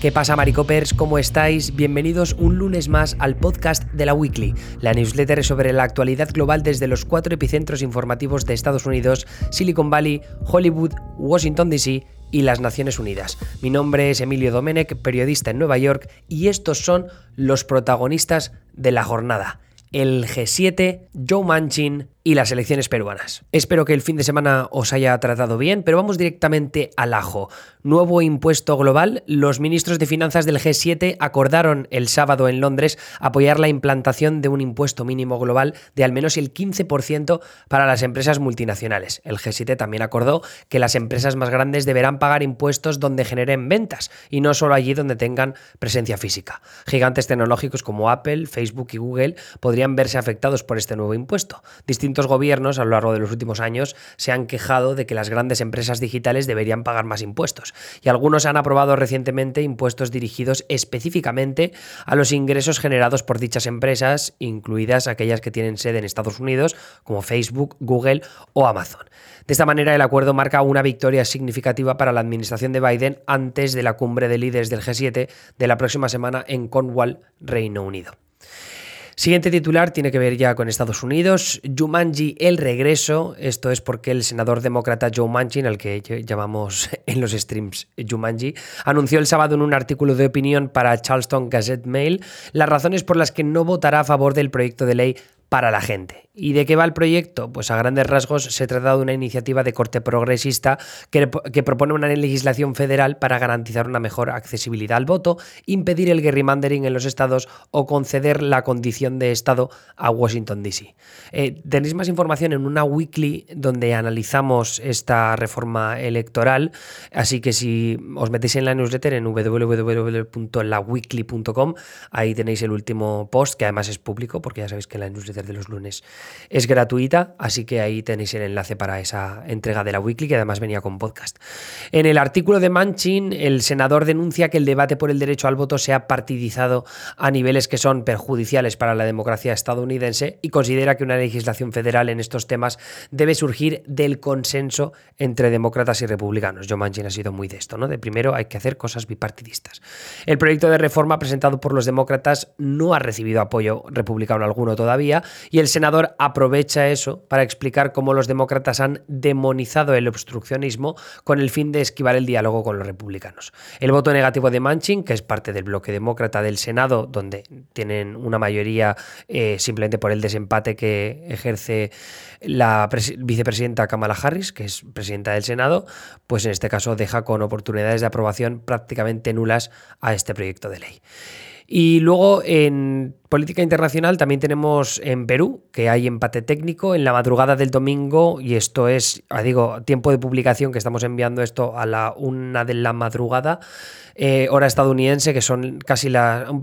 ¿Qué pasa, Maricopers? ¿Cómo estáis? Bienvenidos un lunes más al podcast de la Weekly, la newsletter sobre la actualidad global desde los cuatro epicentros informativos de Estados Unidos, Silicon Valley, Hollywood, Washington DC y las Naciones Unidas. Mi nombre es Emilio Domenech, periodista en Nueva York, y estos son los protagonistas de la jornada. El G7, Joe Manchin, y las elecciones peruanas. Espero que el fin de semana os haya tratado bien, pero vamos directamente al ajo. Nuevo impuesto global. Los ministros de finanzas del G7 acordaron el sábado en Londres apoyar la implantación de un impuesto mínimo global de al menos el 15% para las empresas multinacionales. El G7 también acordó que las empresas más grandes deberán pagar impuestos donde generen ventas y no solo allí donde tengan presencia física. Gigantes tecnológicos como Apple, Facebook y Google podrían verse afectados por este nuevo impuesto gobiernos a lo largo de los últimos años se han quejado de que las grandes empresas digitales deberían pagar más impuestos y algunos han aprobado recientemente impuestos dirigidos específicamente a los ingresos generados por dichas empresas, incluidas aquellas que tienen sede en Estados Unidos como Facebook, Google o Amazon. De esta manera el acuerdo marca una victoria significativa para la administración de Biden antes de la cumbre de líderes del G7 de la próxima semana en Cornwall, Reino Unido. Siguiente titular tiene que ver ya con Estados Unidos. Jumanji, el regreso. Esto es porque el senador demócrata Joe Manchin, al que llamamos en los streams Jumanji, anunció el sábado en un artículo de opinión para Charleston Gazette Mail las razones por las que no votará a favor del proyecto de ley para la gente. ¿Y de qué va el proyecto? Pues a grandes rasgos se trata de una iniciativa de corte progresista que, propone una legislación federal para garantizar una mejor accesibilidad al voto, impedir el gerrymandering en los estados o conceder la condición de estado a Washington DC. Eh, tenéis más información en una weekly donde analizamos esta reforma electoral, así que si os metéis en la newsletter en www.laweekly.com, ahí tenéis el último post, que además es público, porque ya sabéis que la newsletter de los lunes es gratuita, así que ahí tenéis el enlace para esa entrega de la weekly que además venía con podcast. En el artículo de Manchin, el senador denuncia que el debate por el derecho al voto se ha partidizado a niveles que son perjudiciales para la democracia estadounidense y considera que una legislación federal en estos temas debe surgir del consenso entre demócratas y republicanos. Joe Manchin ha sido muy de esto, ¿no? De primero hay que hacer cosas bipartidistas. El proyecto de reforma presentado por los demócratas no ha recibido apoyo republicano alguno todavía y el senador aprovecha eso para explicar cómo los demócratas han demonizado el obstruccionismo con el fin de esquivar el diálogo con los republicanos. El voto negativo de Manchin, que es parte del bloque demócrata del Senado, donde tienen una mayoría eh, simplemente por el desempate que ejerce la vicepresidenta Kamala Harris, que es presidenta del Senado, pues en este caso deja con oportunidades de aprobación prácticamente nulas a este proyecto de ley. Y luego en política internacional también tenemos en Perú, que hay empate técnico en la madrugada del domingo, y esto es, ah, digo, tiempo de publicación que estamos enviando esto a la una de la madrugada. Eh, hora estadounidense, que son casi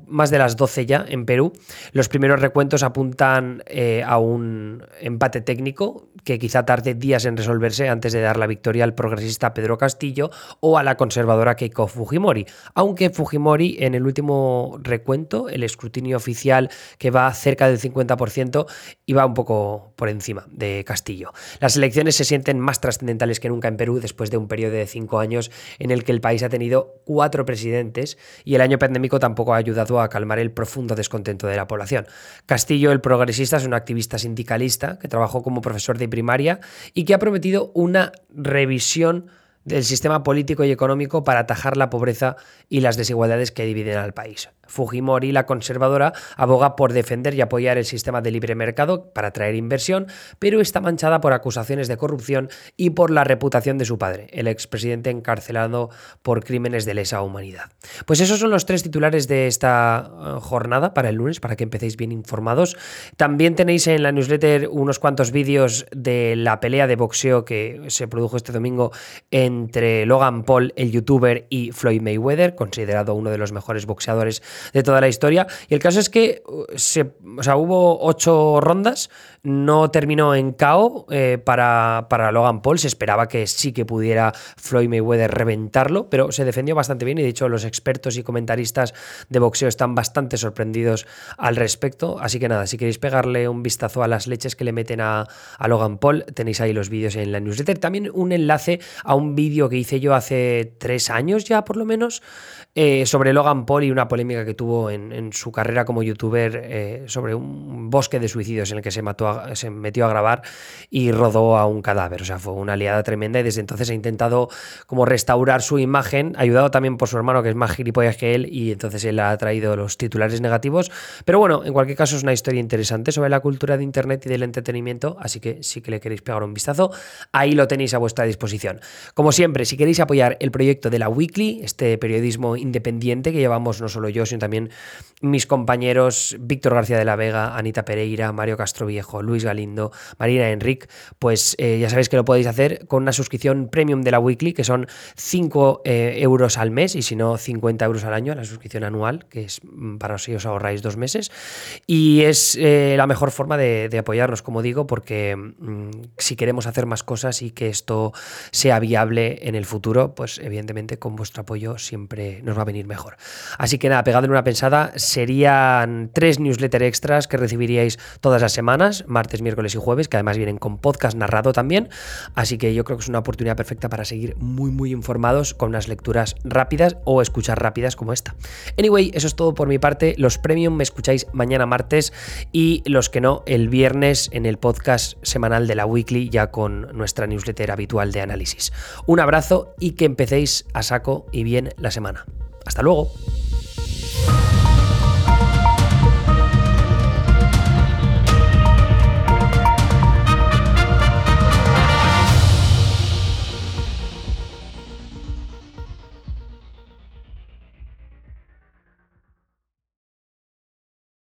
más de las 12 ya en Perú. Los primeros recuentos apuntan eh, a un empate técnico que quizá tarde días en resolverse antes de dar la victoria al progresista Pedro Castillo o a la conservadora Keiko Fujimori. Aunque Fujimori en el último recuento, el escrutinio oficial que va cerca del 50%, iba un poco por encima de Castillo. Las elecciones se sienten más trascendentales que nunca en Perú después de un periodo de cinco años en el que el país ha tenido cuatro presidentes y el año pandémico tampoco ha ayudado a calmar el profundo descontento de la población. Castillo, el progresista, es un activista sindicalista que trabajó como profesor de primaria y que ha prometido una revisión del sistema político y económico para atajar la pobreza y las desigualdades que dividen al país. Fujimori, la conservadora, aboga por defender y apoyar el sistema de libre mercado para atraer inversión, pero está manchada por acusaciones de corrupción y por la reputación de su padre, el expresidente encarcelado por crímenes de lesa humanidad. Pues esos son los tres titulares de esta eh, jornada para el lunes, para que empecéis bien informados. También tenéis en la newsletter unos cuantos vídeos de la pelea de boxeo que se produjo este domingo entre Logan Paul, el youtuber, y Floyd Mayweather, considerado uno de los mejores boxeadores de toda la historia. Y el caso es que uh, se, o sea, hubo ocho rondas, no terminó en KO eh, para, para, Logan Paul. Se esperaba que sí que pudiera Floyd Mayweather reventarlo, pero se defendió bastante bien y de hecho los expertos y comentaristas de boxeo están bastante sorprendidos al respecto. Así que nada, si queréis pegarle un vistazo a las leches que le meten a, a Logan Paul, tenéis ahí los vídeos en la newsletter. También un enlace a un vídeo vídeo que hice yo hace tres años ya, por lo menos, eh, sobre Logan Paul y una polémica que tuvo en, su carrera como youtuber eh, sobre un bosque de suicidios en el que se, mató se metió a grabar y rodó a un cadáver. O sea, fue una aliada tremenda y desde entonces ha intentado como restaurar su imagen, ayudado también por su hermano que es más gilipollas que él y entonces él ha traído los titulares negativos. Pero bueno, en cualquier caso es una historia interesante sobre la cultura de Internet y del entretenimiento, así que si que le queréis pegar un vistazo, ahí lo tenéis a vuestra disposición. Como siempre, si queréis apoyar el proyecto de la Weekly, este periodismo independiente que llevamos no solo yo, sino también mis compañeros Víctor García de la Vega, Anita Pereira, Mario Castro Viejo, Luis Galindo, Marina Enric, pues eh, ya sabéis que lo podéis hacer con una suscripción premium de la Weekly, que son 5 eh, euros al mes y si no 50 euros al año, la suscripción anual, que es mm, para si os ahorráis dos meses. Y es eh, la mejor forma de, de, apoyarnos, como digo, porque mm, si queremos hacer más cosas y que esto sea viable en el futuro, pues evidentemente con vuestro apoyo siempre nos va a venir mejor. Así que nada, pegadle una pensada, serían tres newsletters extras que recibiríais todas las semanas, martes, miércoles y jueves, que además vienen con podcast narrado también, así que yo creo que es una oportunidad perfecta para seguir muy muy informados con unas lecturas rápidas o escuchar rápidas como esta. Anyway, eso es todo por mi parte, los premium me escucháis mañana martes y los que no el viernes en el podcast semanal de la weekly ya con nuestra newsletter habitual de análisis. Un abrazo y que empecéis a saco y bien la semana. Hasta luego.